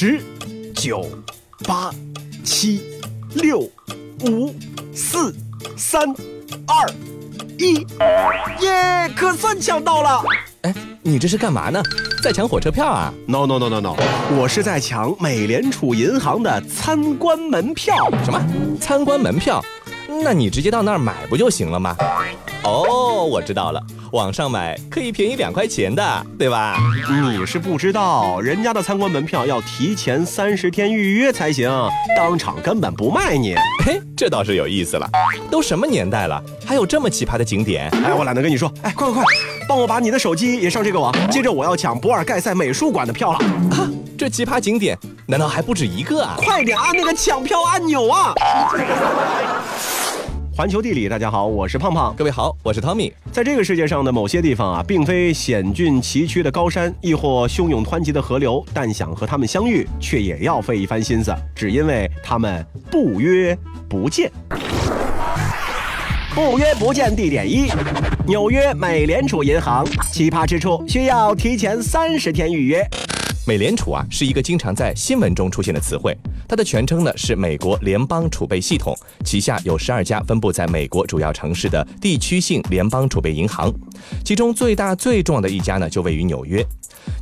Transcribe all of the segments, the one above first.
十、九、八、七、六、五、四、三、二、一，耶！可算抢到了。哎，你这是干嘛呢？在抢火车票啊？No No No No No，我是在抢美联储银行的参观门票。什么？参观门票？那你直接到那儿买不就行了吗？哦，我知道了，网上买可以便宜两块钱的，对吧？你是不知道，人家的参观门票要提前三十天预约才行，当场根本不卖你。嘿，这倒是有意思了。都什么年代了，还有这么奇葩的景点？哎，我懒得跟你说。哎，快快快，帮我把你的手机也上这个网。接着我要抢博尔盖塞美术馆的票了。啊，这奇葩景点难道还不止一个啊？快点按那个抢票按钮啊！环球地理，大家好，我是胖胖。各位好，我是汤米。在这个世界上的某些地方啊，并非险峻崎岖的高山，亦或汹涌湍急的河流，但想和他们相遇，却也要费一番心思，只因为他们不约不见。不约不见地点一：纽约美联储银行。奇葩之处，需要提前三十天预约。美联储啊，是一个经常在新闻中出现的词汇。它的全称呢是美国联邦储备系统，旗下有十二家分布在美国主要城市的地区性联邦储备银行，其中最大最重要的一家呢就位于纽约。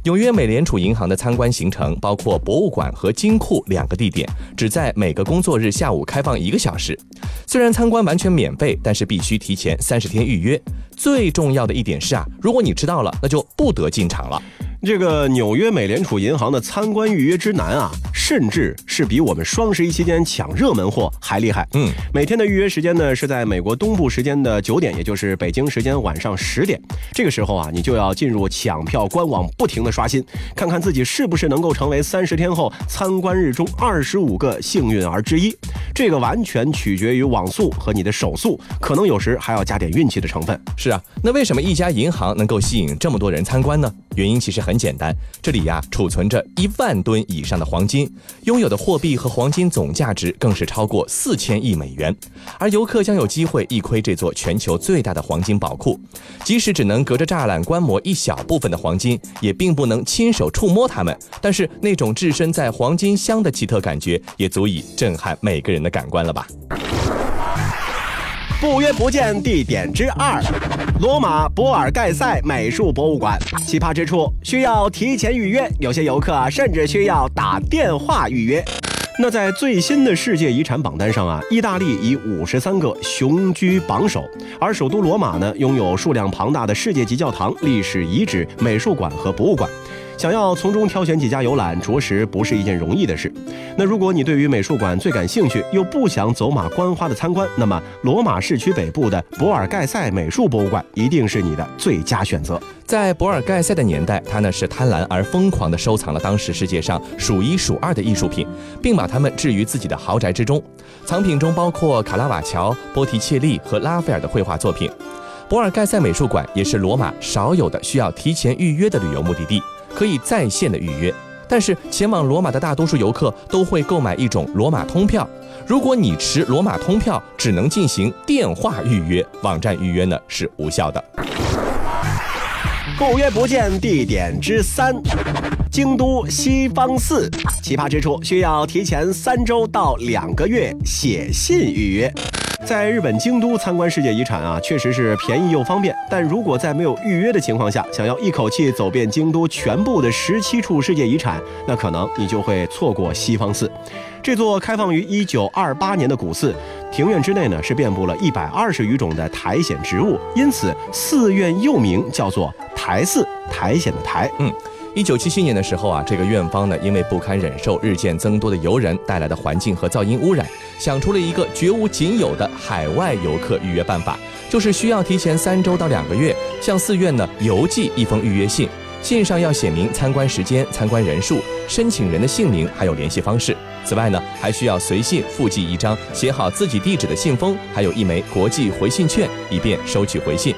纽约美联储银行的参观行程包括博物馆和金库两个地点，只在每个工作日下午开放一个小时。虽然参观完全免费，但是必须提前三十天预约。最重要的一点是啊，如果你迟到了，那就不得进场了。这个纽约美联储银行的参观预约之难啊，甚至是比我们双十一期间抢热门货还厉害。嗯，每天的预约时间呢是在美国东部时间的九点，也就是北京时间晚上十点。这个时候啊，你就要进入抢票官网，不停的刷新，看看自己是不是能够成为三十天后参观日中二十五个幸运儿之一。这个完全取决于网速和你的手速，可能有时还要加点运气的成分。是啊，那为什么一家银行能够吸引这么多人参观呢？原因其实很。简单，这里呀储存着一万吨以上的黄金，拥有的货币和黄金总价值更是超过四千亿美元。而游客将有机会一窥这座全球最大的黄金宝库，即使只能隔着栅栏观摩一小部分的黄金，也并不能亲手触摸它们。但是那种置身在黄金乡的奇特感觉，也足以震撼每个人的感官了吧。不约不见地点之二，罗马博尔盖塞美术博物馆。奇葩之处，需要提前预约，有些游客甚至需要打电话预约。那在最新的世界遗产榜单上啊，意大利以五十三个雄居榜首，而首都罗马呢，拥有数量庞大的世界级教堂、历史遗址、美术馆和博物馆。想要从中挑选几家游览，着实不是一件容易的事。那如果你对于美术馆最感兴趣，又不想走马观花的参观，那么罗马市区北部的博尔盖塞美术博物馆一定是你的最佳选择。在博尔盖塞的年代，他呢是贪婪而疯狂地收藏了当时世界上数一数二的艺术品，并把它们置于自己的豪宅之中。藏品中包括卡拉瓦乔、波提切利和拉斐尔的绘画作品。博尔盖塞美术馆也是罗马少有的需要提前预约的旅游目的地。可以在线的预约，但是前往罗马的大多数游客都会购买一种罗马通票。如果你持罗马通票，只能进行电话预约，网站预约呢是无效的。不约不见地点之三，京都西方寺。奇葩之处，需要提前三周到两个月写信预约。在日本京都参观世界遗产啊，确实是便宜又方便。但如果在没有预约的情况下，想要一口气走遍京都全部的十七处世界遗产，那可能你就会错过西方寺。这座开放于一九二八年的古寺，庭院之内呢是遍布了一百二十余种的苔藓植物，因此寺院又名叫做苔寺，苔藓的苔。嗯。一九七七年的时候啊，这个院方呢，因为不堪忍受日渐增多的游人带来的环境和噪音污染，想出了一个绝无仅有的海外游客预约办法，就是需要提前三周到两个月向寺院呢邮寄一封预约信，信上要写明参观时间、参观人数、申请人的姓名还有联系方式。此外呢，还需要随信附寄一张写好自己地址的信封，还有一枚国际回信券，以便收取回信。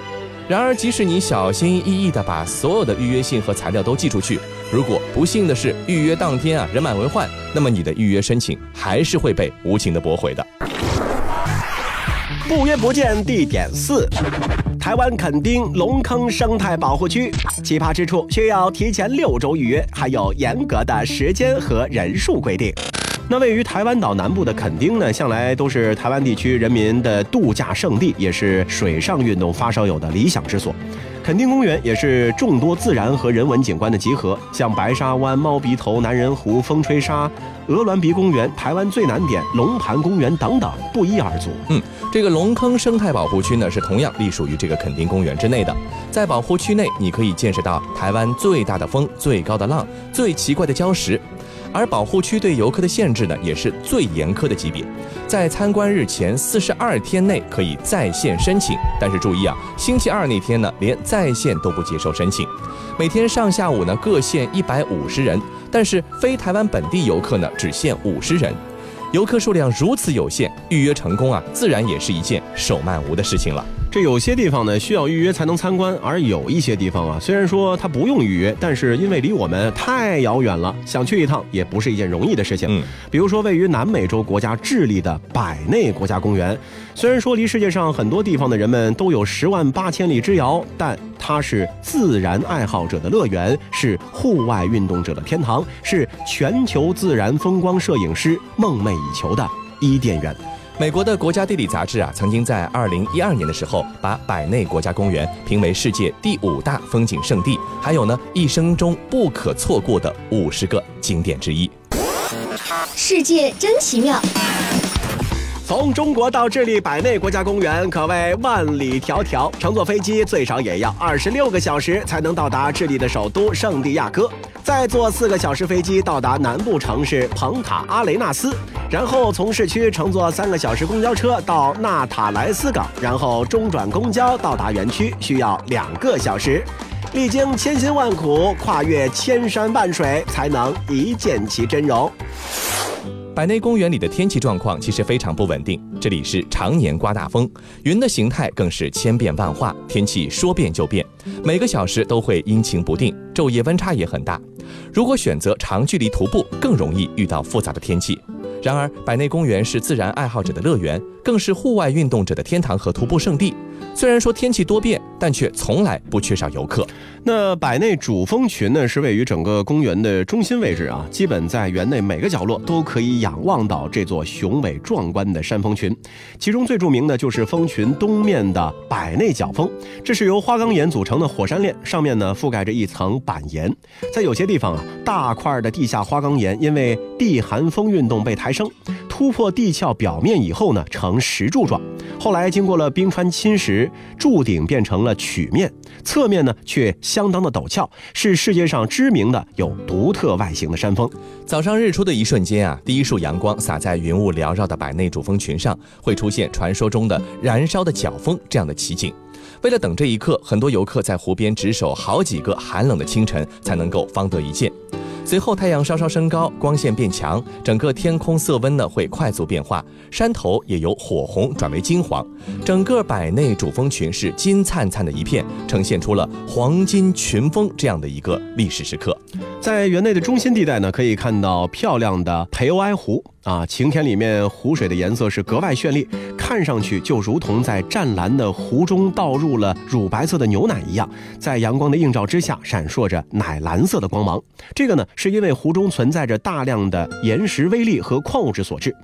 然而，即使你小心翼翼地把所有的预约信和材料都寄出去，如果不幸的是预约当天啊人满为患，那么你的预约申请还是会被无情的驳回的。不约不见地点四。台湾垦丁龙坑生态保护区，奇葩之处需要提前六周预约，还有严格的时间和人数规定。那位于台湾岛南部的垦丁呢，向来都是台湾地区人民的度假胜地，也是水上运动发烧友的理想之所。垦丁公园也是众多自然和人文景观的集合，像白沙湾、猫鼻头、男人湖、风吹沙、鹅銮鼻公园、台湾最南点龙盘公园等等，不一而足。嗯，这个龙坑生态保护区呢，是同样隶属于这个垦丁公园之内的。在保护区内，你可以见识到台湾最大的风、最高的浪、最奇怪的礁石。而保护区对游客的限制呢，也是最严苛的级别，在参观日前四十二天内可以在线申请，但是注意啊，星期二那天呢，连在线都不接受申请。每天上下午呢各限一百五十人，但是非台湾本地游客呢只限五十人。游客数量如此有限，预约成功啊，自然也是一件手慢无的事情了。这有些地方呢需要预约才能参观，而有一些地方啊，虽然说它不用预约，但是因为离我们太遥远了，想去一趟也不是一件容易的事情。嗯，比如说位于南美洲国家智利的百内国家公园，虽然说离世界上很多地方的人们都有十万八千里之遥，但它是自然爱好者的乐园，是户外运动者的天堂，是全球自然风光摄影师梦寐以求的伊甸园。美国的国家地理杂志啊，曾经在二零一二年的时候，把百内国家公园评为世界第五大风景胜地，还有呢一生中不可错过的五十个景点之一。世界真奇妙。从中国到智利百内国家公园可谓万里迢迢，乘坐飞机最少也要二十六个小时才能到达智利的首都圣地亚哥，再坐四个小时飞机到达南部城市蓬塔阿雷纳斯，然后从市区乘坐三个小时公交车到纳塔莱斯港，然后中转公交到达园区，需要两个小时，历经千辛万苦，跨越千山万水，才能一见其真容。百内公园里的天气状况其实非常不稳定，这里是常年刮大风，云的形态更是千变万化，天气说变就变，每个小时都会阴晴不定，昼夜温差也很大。如果选择长距离徒步，更容易遇到复杂的天气。然而，百内公园是自然爱好者的乐园，更是户外运动者的天堂和徒步圣地。虽然说天气多变，但却从来不缺少游客。那百内主峰群呢，是位于整个公园的中心位置啊，基本在园内每个角落都可以仰望到这座雄伟壮观的山峰群。其中最著名的就是峰群东面的百内角峰，这是由花岗岩组成的火山链，上面呢覆盖着一层板岩。在有些地方啊，大块的地下花岗岩因为地寒风运动被抬升。突破地壳表面以后呢，呈石柱状。后来经过了冰川侵蚀，柱顶变成了曲面，侧面呢却相当的陡峭，是世界上知名的有独特外形的山峰。早上日出的一瞬间啊，第一束阳光洒在云雾缭绕的百内主峰群上，会出现传说中的燃烧的角峰这样的奇景。为了等这一刻，很多游客在湖边值守好几个寒冷的清晨，才能够方得一见。随后太阳稍稍升高，光线变强，整个天空色温呢会快速变化，山头也由火红转为金黄，整个百内主峰群是金灿灿的一片，呈现出了黄金群峰这样的一个历史时刻。在园内的中心地带呢，可以看到漂亮的培欧埃湖。啊，晴天里面湖水的颜色是格外绚丽，看上去就如同在湛蓝的湖中倒入了乳白色的牛奶一样，在阳光的映照之下闪烁着奶蓝色的光芒。这个呢，是因为湖中存在着大量的岩石微粒和矿物质所致。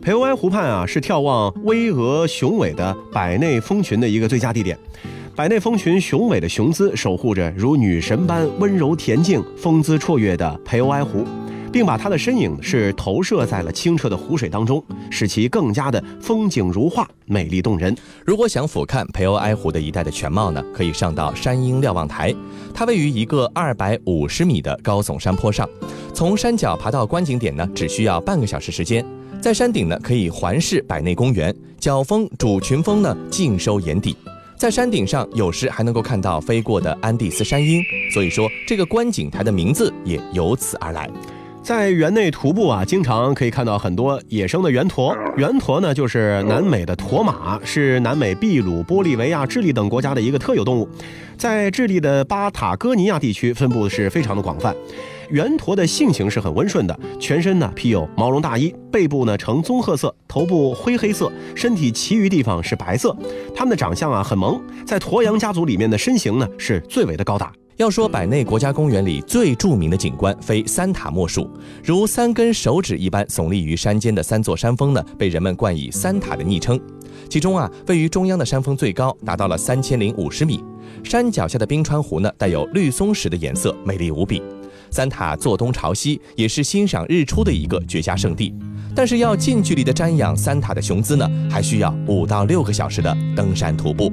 培欧埃湖畔啊，是眺望巍峨雄伟的百内峰群的一个最佳地点。百内峰群雄伟的雄姿，守护着如女神般温柔恬静、风姿绰约的培欧埃湖。并把他的身影是投射在了清澈的湖水当中，使其更加的风景如画，美丽动人。如果想俯瞰培欧埃湖的一带的全貌呢，可以上到山鹰瞭望台，它位于一个二百五十米的高耸山坡上，从山脚爬到观景点呢，只需要半个小时时间。在山顶呢，可以环视百内公园，角峰、主群峰呢尽收眼底。在山顶上，有时还能够看到飞过的安第斯山鹰，所以说这个观景台的名字也由此而来。在园内徒步啊，经常可以看到很多野生的圆驼。圆驼呢，就是南美的驼马，是南美秘鲁、玻利维亚、智利等国家的一个特有动物，在智利的巴塔哥尼亚地区分布是非常的广泛。圆驼的性情是很温顺的，全身呢披有毛绒大衣，背部呢呈棕褐色，头部灰黑色，身体其余地方是白色。它们的长相啊很萌，在驼羊家族里面的身形呢是最为的高大。要说百内国家公园里最著名的景观，非三塔莫属。如三根手指一般耸立于山间的三座山峰呢，被人们冠以“三塔”的昵称。其中啊，位于中央的山峰最高达到了三千零五十米，山脚下的冰川湖呢，带有绿松石的颜色，美丽无比。三塔坐东朝西，也是欣赏日出的一个绝佳胜地。但是要近距离的瞻仰三塔的雄姿呢，还需要五到六个小时的登山徒步。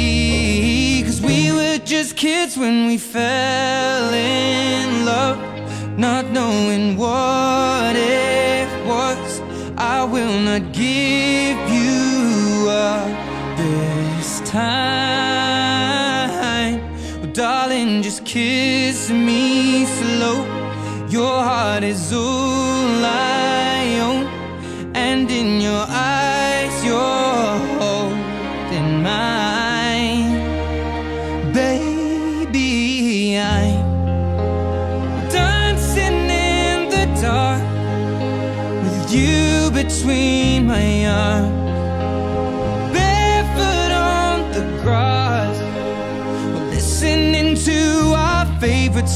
Just kids when we fell in love, not knowing what it was. I will not give you up this time. Well, darling, just kiss me slow. Your heart is all I own, and in your eyes,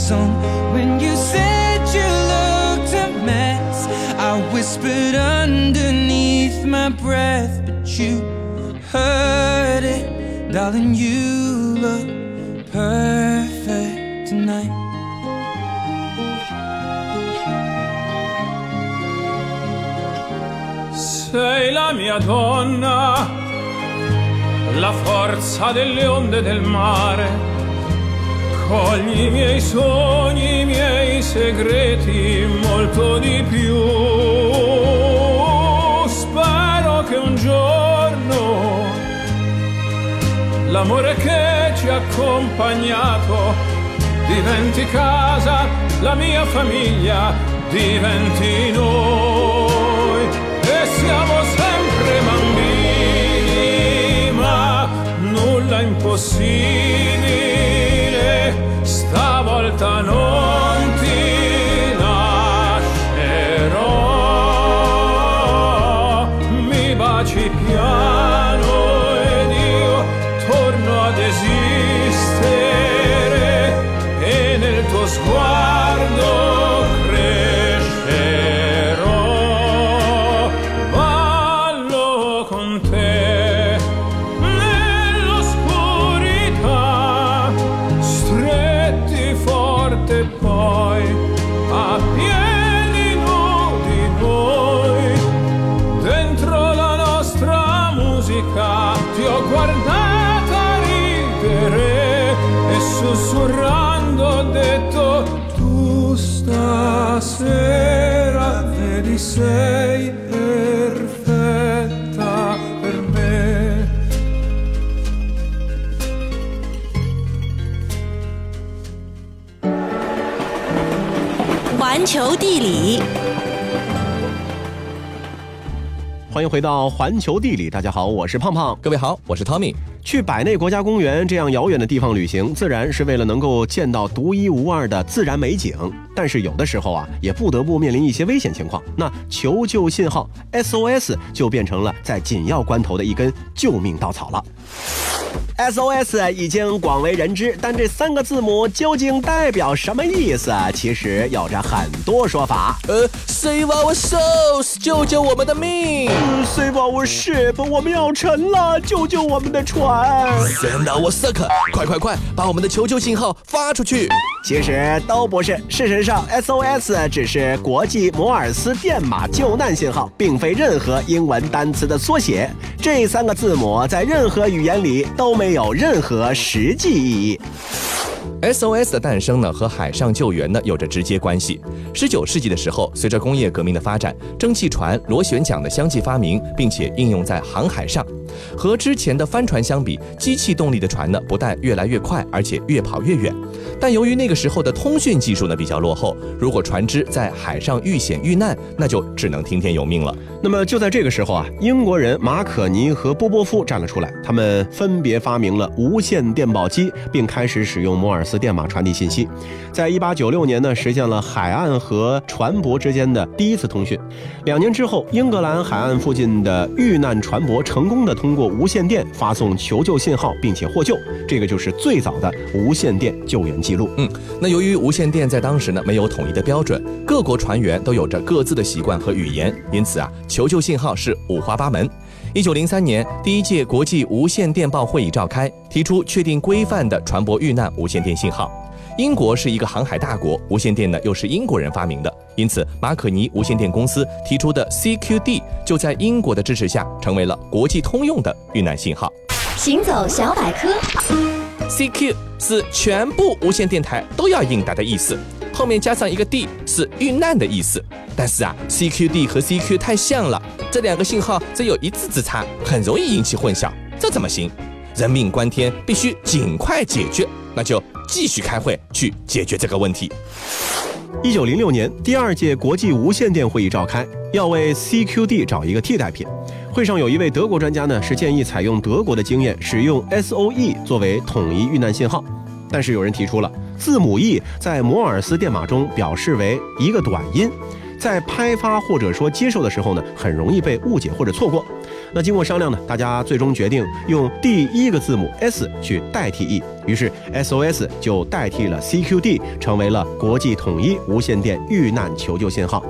song. When you said you looked a mess, I whispered underneath my breath, but you heard it. Darling, you look perfect tonight. Sei la mia donna, la forza delle onde del mare. Cogli i miei sogni, i miei segreti, molto di più. Spero che un giorno l'amore che ci ha accompagnato diventi casa, la mia famiglia diventi noi e siamo sempre bambini, ma nulla impossibile, stavolta non ti lascerò, mi baci piano ed io torno ad esistere e nel tuo sguardo sei perfetta per me 环球地理，欢迎回到环球地理，大家好，我是胖胖。各位好，我是 Tommy。去百内国家公园这样遥远的地方旅行，自然是为了能够见到独一无二的自然美景。但是有的时候啊，也不得不面临一些危险情况。那求救信号 SOS 就变成了在紧要关头的一根救命稻草了。SOS 已经广为人知，但这三个字母究竟代表什么意思？其实有着很多说法。呃，Save our souls，救救我们的命，Save our ship，我们要沉了，救救我们的船。！Send our sucker，快快快，把我们的求救信号发出去！其实都不是。事实上，SOS 只是国际摩尔斯电码救难信号，并非任何英文单词的缩写。这三个字母在任何语言里都没有任何实际意义。SOS 的诞生呢，和海上救援呢有着直接关系。十九世纪的时候，随着工业革命的发展，蒸汽船、螺旋桨的相继发明，并且应用在航海上。和之前的帆船相比，机器动力的船呢，不但越来越快，而且越跑越远。但由于那个时候的通讯技术呢比较落后，如果船只在海上遇险遇难，那就只能听天由命了。那么就在这个时候啊，英国人马可尼和波波夫站了出来，他们分别发明了无线电报机，并开始使用摩尔斯电码传递信息。在一八九六年呢，实现了海岸和船舶之间的第一次通讯。两年之后，英格兰海岸附近的遇难船舶成功的通过无线电发送求救信号，并且获救。这个就是最早的无线电救援记录。嗯，那由于无线电在当时呢没有统一的标准，各国船员都有着各自的习惯和语言，因此啊，求救信号是五花八门。一九零三年，第一届国际无线电报会议召开，提出确定规范的船舶遇难无线电信号。英国是一个航海大国，无线电呢又是英国人发明的，因此马可尼无线电公司提出的 CQD 就在英国的支持下成为了国际通用的遇难信号。行走小百科，CQ 是全部无线电台都要应答的意思，后面加上一个 D 是遇难的意思。但是啊，CQD 和 CQ 太像了，这两个信号只有一字之差，很容易引起混淆，这怎么行？人命关天，必须尽快解决，那就继续开会去解决这个问题。一九零六年，第二届国际无线电会议召开，要为 CQD 找一个替代品。会上有一位德国专家呢，是建议采用德国的经验，使用 SOE 作为统一遇难信号。但是有人提出了，字母 E 在摩尔斯电码中表示为一个短音，在拍发或者说接受的时候呢，很容易被误解或者错过。那经过商量呢，大家最终决定用第一个字母 S 去代替 E，于是 SOS 就代替了 CQD，成为了国际统一无线电遇难求救信号。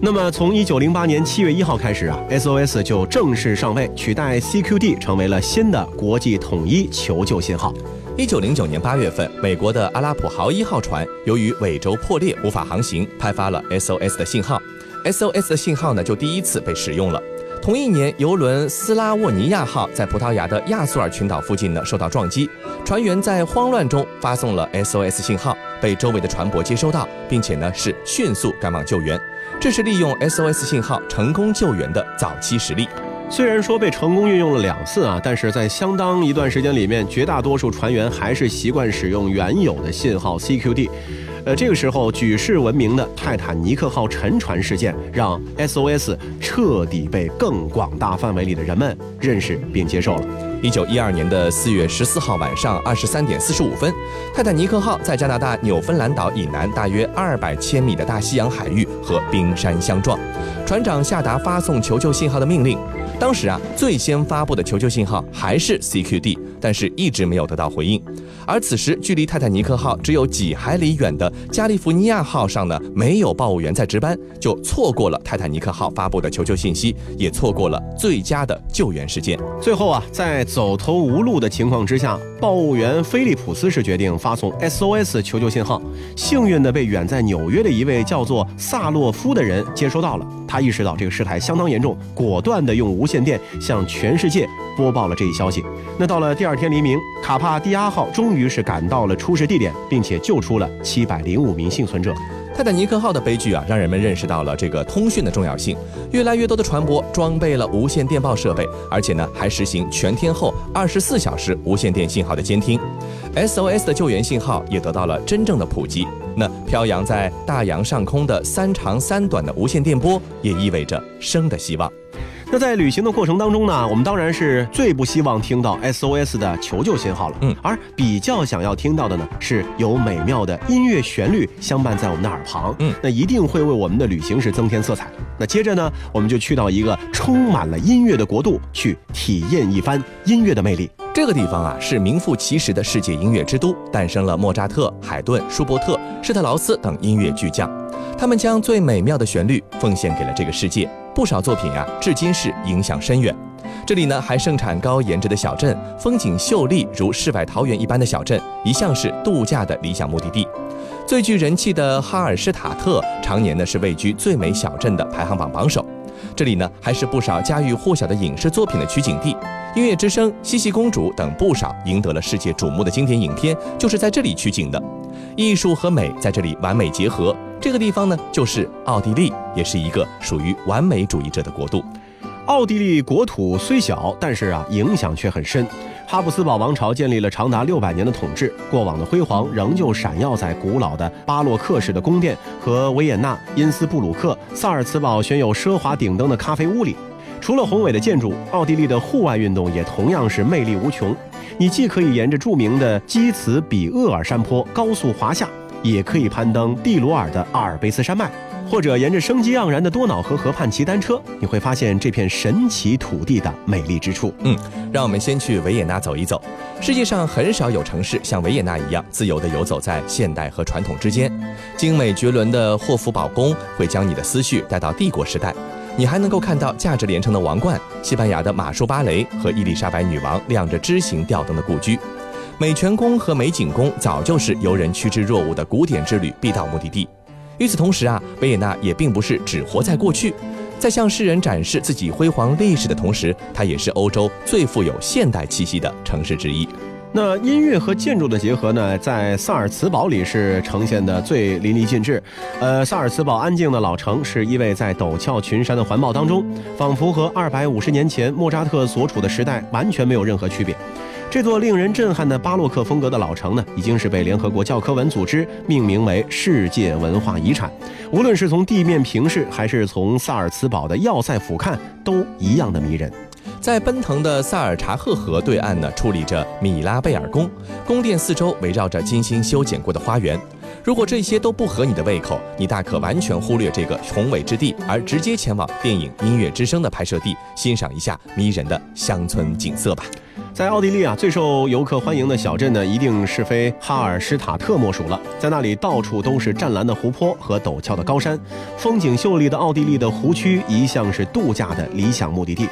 那么从一九零八年七月一号开始啊，SOS 就正式上位，取代 CQD 成为了新的国际统一求救信号。一九零九年八月份，美国的阿拉普豪一号船由于尾轴破裂无法航行，拍发了 SOS 的信号，SOS 的信号呢就第一次被使用了。同一年，游轮斯拉沃尼亚号在葡萄牙的亚速尔群岛附近呢受到撞击，船员在慌乱中发送了 SOS 信号，被周围的船舶接收到，并且呢是迅速赶往救援。这是利用 SOS 信号成功救援的早期实例。虽然说被成功运用了两次啊，但是在相当一段时间里面，绝大多数船员还是习惯使用原有的信号 CQD。呃，这个时候举世闻名的泰坦尼克号沉船事件，让 SOS 彻底被更广大范围里的人们认识并接受了。一九一二年的四月十四号晚上二十三点四十五分，泰坦尼克号在加拿大纽芬兰岛以南大约二百千米的大西洋海域和冰山相撞，船长下达发送求救信号的命令。当时啊，最先发布的求救信号还是 CQD，但是一直没有得到回应。而此时，距离泰坦尼克号只有几海里远的加利福尼亚号上呢，没有报务员在值班，就错过了泰坦尼克号发布的求救信息，也错过了最佳的救援时间。最后啊，在走投无路的情况之下，报务员菲利普斯是决定发送 SOS 求救信号。幸运的被远在纽约的一位叫做萨洛夫的人接收到了，他意识到这个事态相当严重，果断的用无线电向全世界播报了这一消息。那到了第二天黎明，卡帕蒂亚号终于是赶到了出事地点，并且救出了七百零五名幸存者。泰坦尼克号的悲剧啊，让人们认识到了这个通讯的重要性。越来越多的船舶装备了无线电报设备，而且呢，还实行全天候、二十四小时无线电信号的监听。SOS 的救援信号也得到了真正的普及。那飘扬在大洋上空的三长三短的无线电波，也意味着生的希望。那在旅行的过程当中呢，我们当然是最不希望听到 SOS 的求救信号了。嗯而比较想要听到的呢，是有美妙的音乐旋律相伴在我们的耳旁。嗯那一定会为我们的旅行是增添色彩。那接着呢，我们就去到一个充满了音乐的国度，去体验一番音乐的魅力。这个地方啊，是名副其实的世界音乐之都，诞生了莫扎特、海顿、舒伯特、施特劳斯等音乐巨匠。他们将最美妙的旋律奉献给了这个世界，不少作品啊，至今是影响深远。这里呢，还盛产高颜值的小镇，风景秀丽如世外桃源一般的小镇，一向是度假的理想目的地。最具人气的哈尔施塔特常年呢是位居最美小镇的排行榜榜首。这里呢还是不少家喻户晓的影视作品的取景地，《音乐之声》《茜茜公主》等不少赢得了世界瞩目的经典影片就是在这里取景的。艺术和美在这里完美结合，这个地方呢就是奥地利，也是一个属于完美主义者的国度。奥地利国土虽小，但是啊影响却很深。哈布斯堡王朝建立了长达六百年的统治，过往的辉煌仍旧闪耀在古老的巴洛克式的宫殿和维也纳、因斯布鲁克、萨尔茨堡悬有奢华顶灯的咖啡屋里。除了宏伟的建筑，奥地利的户外运动也同样是魅力无穷。你既可以沿着著名的基茨比厄尔山坡高速滑下，也可以攀登蒂罗尔的阿尔卑斯山脉。或者沿着生机盎然的多瑙河河畔骑单车，你会发现这片神奇土地的美丽之处。嗯，让我们先去维也纳走一走。世界上很少有城市像维也纳一样自由地游走在现代和传统之间。精美绝伦的霍夫堡宫会将你的思绪带到帝国时代，你还能够看到价值连城的王冠、西班牙的马术芭蕾和伊丽莎白女王亮着枝形吊灯的故居。美泉宫和美景宫早就是游人趋之若鹜的古典之旅必到目的地。与此同时啊，维也纳也并不是只活在过去，在向世人展示自己辉煌历史的同时，它也是欧洲最富有现代气息的城市之一。那音乐和建筑的结合呢，在萨尔茨堡里是呈现的最淋漓尽致。呃，萨尔茨堡安静的老城是依偎在陡峭群山的环抱当中，仿佛和二百五十年前莫扎特所处的时代完全没有任何区别。这座令人震撼的巴洛克风格的老城呢，已经是被联合国教科文组织命名为世界文化遗产。无论是从地面平视，还是从萨尔茨堡的要塞俯瞰，都一样的迷人。在奔腾的萨尔查赫河对岸呢，矗立着米拉贝尔宫，宫殿四周围绕着精心修剪过的花园。如果这些都不合你的胃口，你大可完全忽略这个宏伟之地，而直接前往电影《音乐之声》的拍摄地，欣赏一下迷人的乡村景色吧。在奥地利啊，最受游客欢迎的小镇呢，一定是非哈尔施塔特莫属了。在那里，到处都是湛蓝的湖泊和陡峭的高山，风景秀丽的奥地利的湖区一向是度假的理想目的地。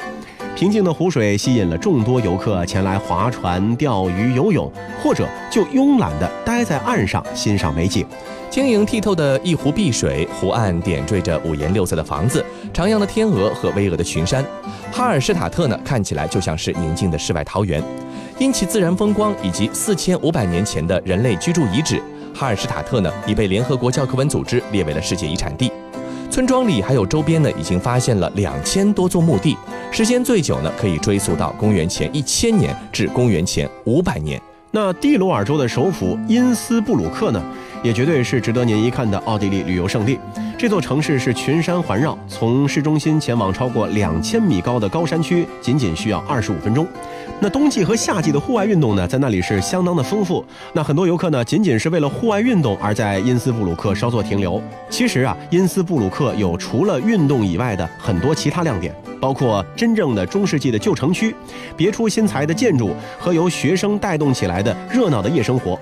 平静的湖水吸引了众多游客前来划船、钓鱼、游泳，或者就慵懒地待在岸上欣赏美景。晶莹剔透的一湖碧水，湖岸点缀着五颜六色的房子、徜徉的天鹅和巍峨的群山。哈尔施塔特呢，看起来就像是宁静的世外桃源。因其自然风光以及四千五百年前的人类居住遗址，哈尔施塔特呢已被联合国教科文组织列为了世界遗产地。村庄里还有周边呢，已经发现了两千多座墓地，时间最久呢，可以追溯到公元前一千年至公元前五百年。那蒂罗尔州的首府因斯布鲁克呢，也绝对是值得您一看的奥地利旅游胜地。这座城市是群山环绕，从市中心前往超过两千米高的高山区，仅仅需要二十五分钟。那冬季和夏季的户外运动呢，在那里是相当的丰富。那很多游客呢，仅仅是为了户外运动而在因斯布鲁克稍作停留。其实啊，因斯布鲁克有除了运动以外的很多其他亮点。包括真正的中世纪的旧城区、别出心裁的建筑和由学生带动起来的热闹的夜生活。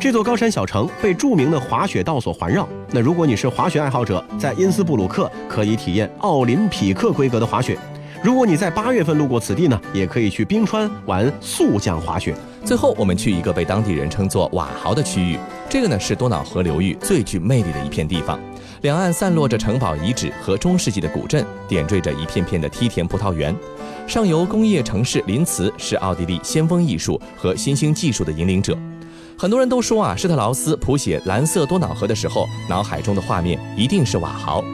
这座高山小城被著名的滑雪道所环绕。那如果你是滑雪爱好者，在因斯布鲁克可以体验奥林匹克规格的滑雪。如果你在八月份路过此地呢，也可以去冰川玩速降滑雪。最后，我们去一个被当地人称作瓦豪的区域，这个呢是多瑙河流域最具魅力的一片地方。两岸散落着城堡遗址和中世纪的古镇，点缀着一片片的梯田葡萄园。上游工业城市林茨是奥地利先锋艺术和新兴技术的引领者。很多人都说啊，施特劳斯谱写《蓝色多瑙河》的时候，脑海中的画面一定是瓦豪。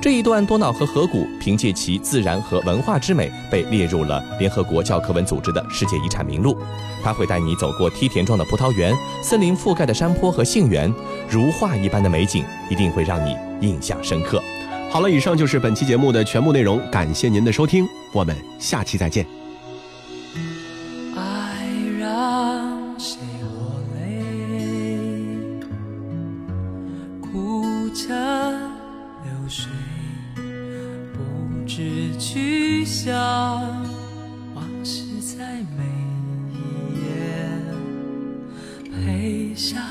这一段多瑙河河谷，凭借其自然和文化之美，被列入了联合国教科文组织的世界遗产名录。它会带你走过梯田状的葡萄园、森林覆盖的山坡和杏园，如画一般的美景，一定会让你印象深刻。好了，以上就是本期节目的全部内容，感谢您的收听，我们下期再见。去向，往事在每一页，陪伤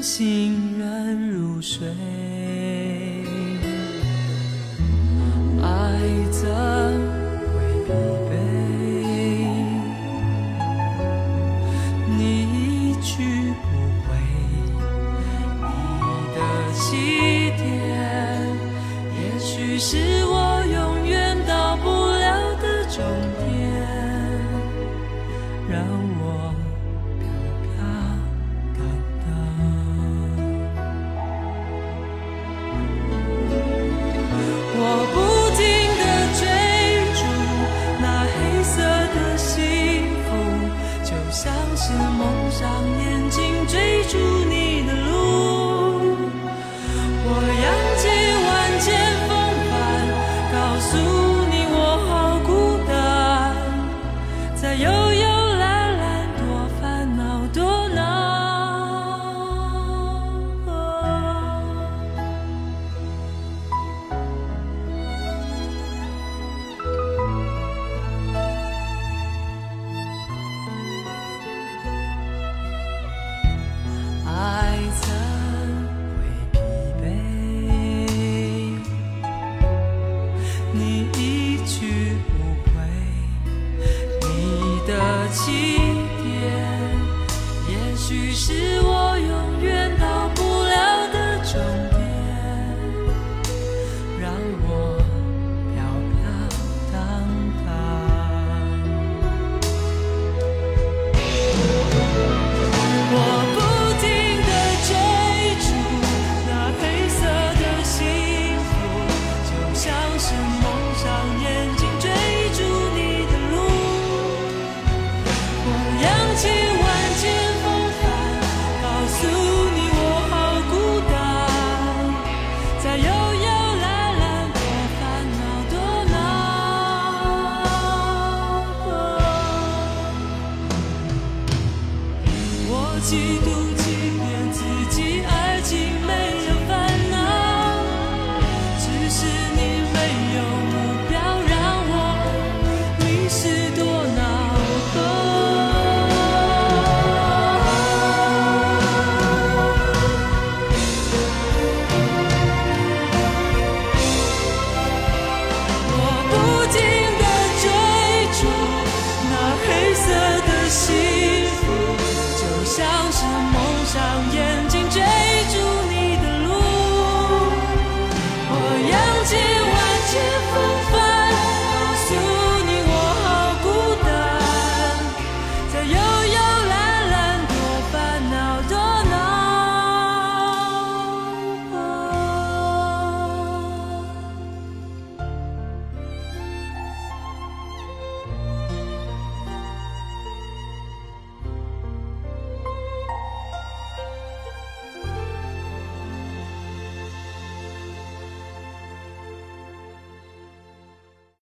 心人入睡。